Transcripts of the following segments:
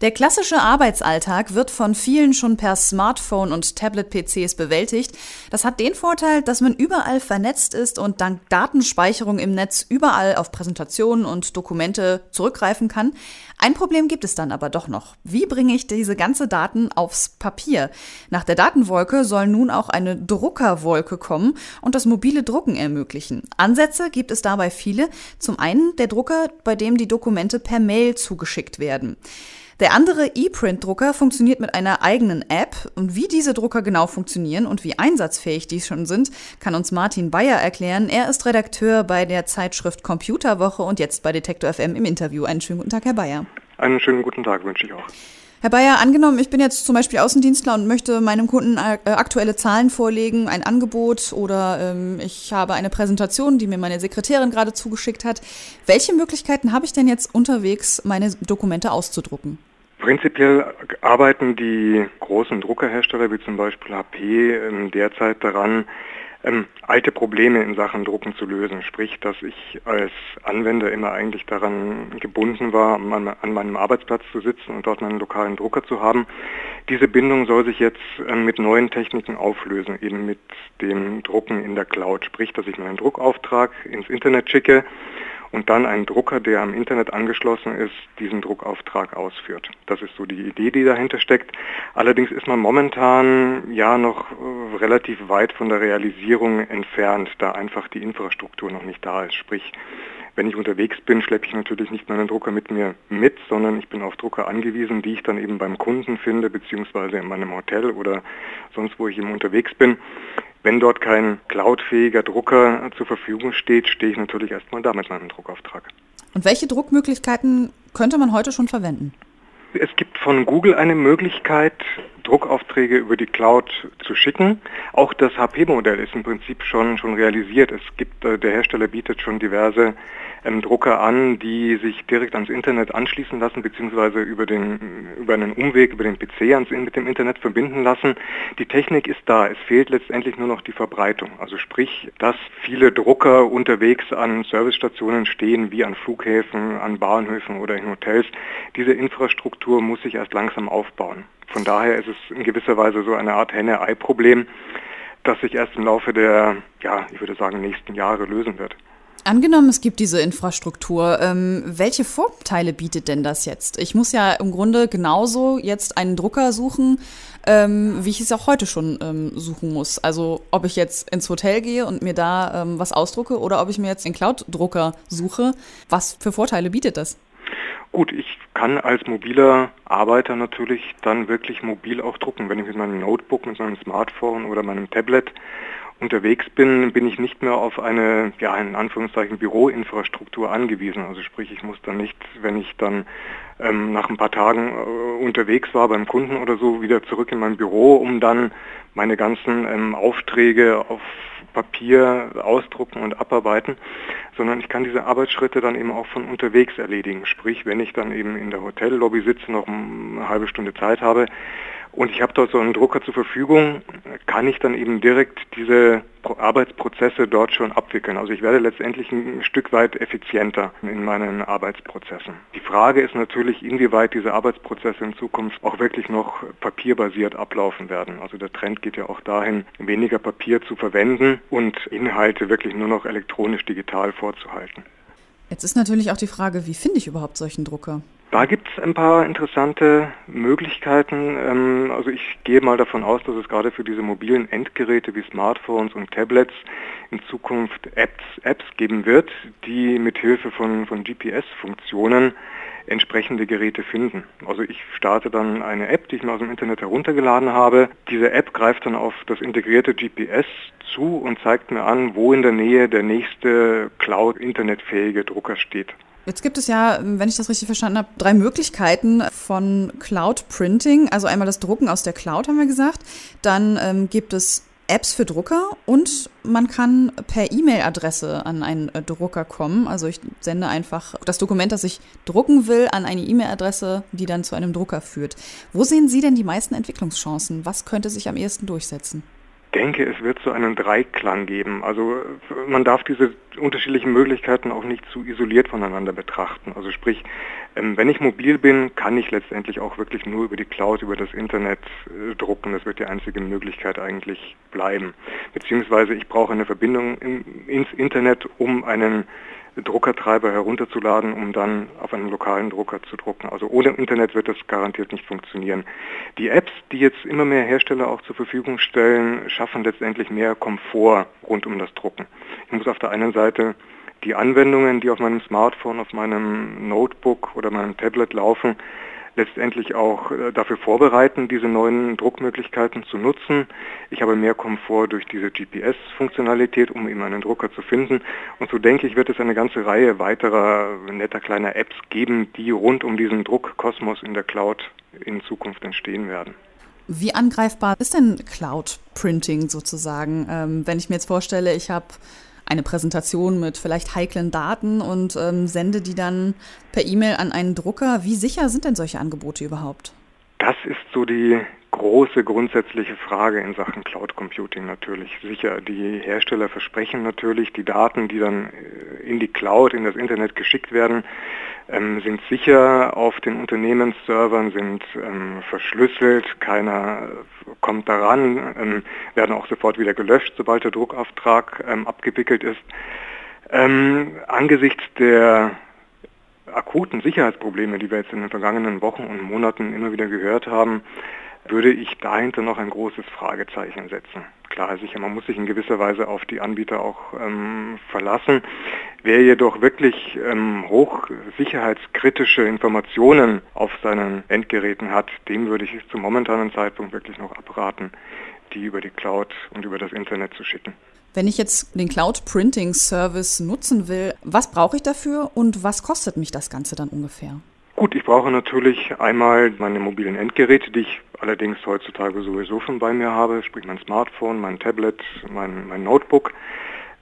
Der klassische Arbeitsalltag wird von vielen schon per Smartphone und Tablet-PCs bewältigt. Das hat den Vorteil, dass man überall vernetzt ist und dank Datenspeicherung im Netz überall auf Präsentationen und Dokumente zurückgreifen kann. Ein Problem gibt es dann aber doch noch. Wie bringe ich diese ganze Daten aufs Papier? Nach der Datenwolke soll nun auch eine Druckerwolke kommen und das mobile Drucken ermöglichen. Ansätze gibt es dabei viele. Zum einen der Drucker, bei dem die Dokumente per Mail zugeschickt werden. Der andere E-Print-Drucker funktioniert mit einer eigenen App und wie diese Drucker genau funktionieren und wie einsatzfähig die schon sind, kann uns Martin Bayer erklären. Er ist Redakteur bei der Zeitschrift Computerwoche und jetzt bei Detektor FM im Interview. Einen schönen guten Tag, Herr Bayer. Einen schönen guten Tag wünsche ich auch. Herr Bayer, angenommen, ich bin jetzt zum Beispiel Außendienstler und möchte meinem Kunden äh, aktuelle Zahlen vorlegen, ein Angebot oder ähm, ich habe eine Präsentation, die mir meine Sekretärin gerade zugeschickt hat. Welche Möglichkeiten habe ich denn jetzt unterwegs, meine Dokumente auszudrucken? Prinzipiell arbeiten die großen Druckerhersteller wie zum Beispiel HP ähm, derzeit daran, ähm, alte Probleme in Sachen Drucken zu lösen. Sprich, dass ich als Anwender immer eigentlich daran gebunden war, an, meinem Arbeitsplatz zu sitzen und dort meinen lokalen Drucker zu haben. Diese Bindung soll sich jetzt ähm, mit neuen Techniken auflösen, eben mit dem Drucken in der Cloud. Sprich, dass ich meinen Druckauftrag ins Internet schicke und dann ein Drucker, der am Internet angeschlossen ist, diesen Druckauftrag ausführt. Das ist so die Idee, die dahinter steckt. Allerdings ist man momentan ja noch äh, relativ weit von der Realisierung entfernt, da einfach die Infrastruktur noch nicht da ist. Sprich, wenn ich unterwegs bin, schleppe ich natürlich nicht meinen Drucker mit mir mit, sondern ich bin auf Drucker angewiesen, die ich dann eben beim Kunden finde, beziehungsweise in meinem Hotel oder sonst, wo ich eben unterwegs bin. Wenn dort kein cloudfähiger Drucker zur Verfügung steht, stehe ich natürlich erstmal da mit meinem Druckauftrag. Und welche Druckmöglichkeiten könnte man heute schon verwenden? Es gibt von Google eine Möglichkeit, Druckaufträge über die Cloud zu schicken. Auch das HP-Modell ist im Prinzip schon, schon realisiert. Es gibt, äh, der Hersteller bietet schon diverse ähm, Drucker an, die sich direkt ans Internet anschließen lassen, beziehungsweise über, den, über einen Umweg, über den PC ans, mit dem Internet verbinden lassen. Die Technik ist da. Es fehlt letztendlich nur noch die Verbreitung. Also sprich, dass viele Drucker unterwegs an Servicestationen stehen, wie an Flughäfen, an Bahnhöfen oder in Hotels. Diese Infrastruktur muss sich erst langsam aufbauen. Von daher ist es in gewisser Weise so eine Art Henne-Ei-Problem, das sich erst im Laufe der, ja, ich würde sagen, nächsten Jahre lösen wird. Angenommen, es gibt diese Infrastruktur, ähm, welche Vorteile bietet denn das jetzt? Ich muss ja im Grunde genauso jetzt einen Drucker suchen, ähm, wie ich es auch heute schon ähm, suchen muss. Also ob ich jetzt ins Hotel gehe und mir da ähm, was ausdrucke oder ob ich mir jetzt den Cloud-Drucker suche. Was für Vorteile bietet das? Gut, ich kann als mobiler Arbeiter natürlich dann wirklich mobil auch drucken. Wenn ich mit meinem Notebook, mit meinem Smartphone oder meinem Tablet unterwegs bin, bin ich nicht mehr auf eine, ja, in Anführungszeichen Büroinfrastruktur angewiesen. Also sprich, ich muss dann nicht, wenn ich dann ähm, nach ein paar Tagen äh, unterwegs war beim Kunden oder so, wieder zurück in mein Büro, um dann meine ganzen ähm, Aufträge auf Papier ausdrucken und abarbeiten, sondern ich kann diese Arbeitsschritte dann eben auch von unterwegs erledigen. Sprich, wenn ich dann eben in der Hotellobby sitze, noch eine halbe Stunde Zeit habe, und ich habe dort so einen Drucker zur Verfügung, kann ich dann eben direkt diese Arbeitsprozesse dort schon abwickeln. Also ich werde letztendlich ein Stück weit effizienter in meinen Arbeitsprozessen. Die Frage ist natürlich, inwieweit diese Arbeitsprozesse in Zukunft auch wirklich noch papierbasiert ablaufen werden. Also der Trend geht ja auch dahin, weniger Papier zu verwenden und Inhalte wirklich nur noch elektronisch digital vorzuhalten. Jetzt ist natürlich auch die Frage, wie finde ich überhaupt solchen Drucker? Da gibt es ein paar interessante Möglichkeiten. Ähm, also ich gehe mal davon aus, dass es gerade für diese mobilen Endgeräte wie Smartphones und Tablets in Zukunft Apps, Apps geben wird, die mit Hilfe von, von GPS-Funktionen entsprechende Geräte finden. Also ich starte dann eine App, die ich mir aus dem Internet heruntergeladen habe. Diese App greift dann auf das integrierte GPS zu und zeigt mir an, wo in der Nähe der nächste Cloud-internetfähige Drucker steht. Jetzt gibt es ja, wenn ich das richtig verstanden habe, drei Möglichkeiten von Cloud Printing. Also einmal das Drucken aus der Cloud, haben wir gesagt. Dann ähm, gibt es Apps für Drucker und man kann per E-Mail-Adresse an einen äh, Drucker kommen. Also ich sende einfach das Dokument, das ich drucken will, an eine E-Mail-Adresse, die dann zu einem Drucker führt. Wo sehen Sie denn die meisten Entwicklungschancen? Was könnte sich am ehesten durchsetzen? Denke, es wird so einen Dreiklang geben. Also man darf diese unterschiedlichen Möglichkeiten auch nicht zu isoliert voneinander betrachten. Also sprich, ähm, wenn ich mobil bin, kann ich letztendlich auch wirklich nur über die Cloud, über das Internet äh, drucken. Das wird die einzige Möglichkeit eigentlich bleiben. Beziehungsweise ich brauche eine Verbindung ins Internet, um einen Druckertreiber herunterzuladen, um dann auf einem lokalen Drucker zu drucken. Also ohne Internet wird das garantiert nicht funktionieren. Die Apps, die jetzt immer mehr Hersteller auch zur Verfügung stellen, schaffen letztendlich mehr Komfort rund um das Drucken. Ich muss auf der einen Seite die Anwendungen, die auf meinem Smartphone, auf meinem Notebook oder meinem Tablet laufen, letztendlich auch äh, dafür vorbereiten, diese neuen Druckmöglichkeiten zu nutzen. Ich habe mehr Komfort durch diese GPS-Funktionalität, um eben einen Drucker zu finden. Und so denke ich, wird es eine ganze Reihe weiterer netter kleiner Apps geben, die rund um diesen Druckkosmos in der Cloud in Zukunft entstehen werden. Wie angreifbar ist denn Cloud Printing sozusagen? Ähm, wenn ich mir jetzt vorstelle, ich habe eine Präsentation mit vielleicht heiklen Daten und ähm, sende die dann per E-Mail an einen Drucker. Wie sicher sind denn solche Angebote überhaupt? Das ist so die große grundsätzliche Frage in Sachen Cloud Computing natürlich. Sicher, die Hersteller versprechen natürlich, die Daten, die dann äh, in die Cloud, in das Internet geschickt werden, ähm, sind sicher auf den Unternehmensservern, sind ähm, verschlüsselt, keiner kommt daran, ähm, werden auch sofort wieder gelöscht, sobald der Druckauftrag ähm, abgewickelt ist. Ähm, angesichts der akuten Sicherheitsprobleme, die wir jetzt in den vergangenen Wochen und Monaten immer wieder gehört haben, würde ich dahinter noch ein großes Fragezeichen setzen. Klar, sicher, man muss sich in gewisser Weise auf die Anbieter auch ähm, verlassen. Wer jedoch wirklich ähm, hochsicherheitskritische Informationen auf seinen Endgeräten hat, dem würde ich zum momentanen Zeitpunkt wirklich noch abraten, die über die Cloud und über das Internet zu schicken. Wenn ich jetzt den Cloud Printing Service nutzen will, was brauche ich dafür und was kostet mich das Ganze dann ungefähr? Gut, ich brauche natürlich einmal meine mobilen Endgeräte, die ich allerdings heutzutage sowieso schon bei mir habe, sprich mein Smartphone, mein Tablet, mein, mein Notebook.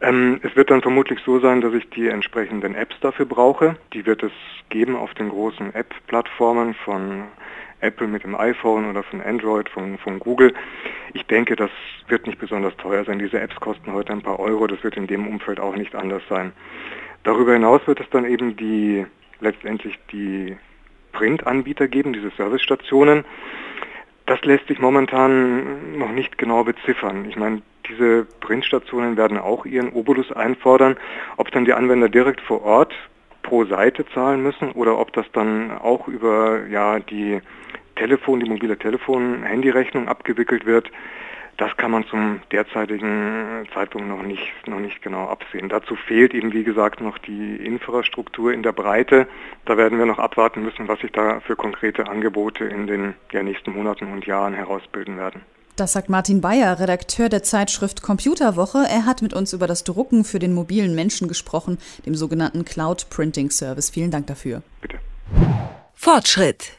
Ähm, es wird dann vermutlich so sein, dass ich die entsprechenden Apps dafür brauche. Die wird es geben auf den großen App-Plattformen von Apple mit dem iPhone oder von Android, von, von Google. Ich denke, das wird nicht besonders teuer sein. Diese Apps kosten heute ein paar Euro. Das wird in dem Umfeld auch nicht anders sein. Darüber hinaus wird es dann eben die letztendlich die Printanbieter geben, diese Servicestationen. Das lässt sich momentan noch nicht genau beziffern. Ich meine, diese Printstationen werden auch ihren Obolus einfordern. Ob dann die Anwender direkt vor Ort pro Seite zahlen müssen oder ob das dann auch über ja, die Telefon, die mobile Telefon-Handyrechnung abgewickelt wird, das kann man zum derzeitigen Zeitpunkt noch nicht, noch nicht genau absehen. Dazu fehlt eben, wie gesagt, noch die Infrastruktur in der Breite. Da werden wir noch abwarten müssen, was sich da für konkrete Angebote in den ja, nächsten Monaten und Jahren herausbilden werden. Das sagt Martin Bayer, Redakteur der Zeitschrift Computerwoche. Er hat mit uns über das Drucken für den mobilen Menschen gesprochen, dem sogenannten Cloud Printing Service. Vielen Dank dafür. Bitte. Fortschritt.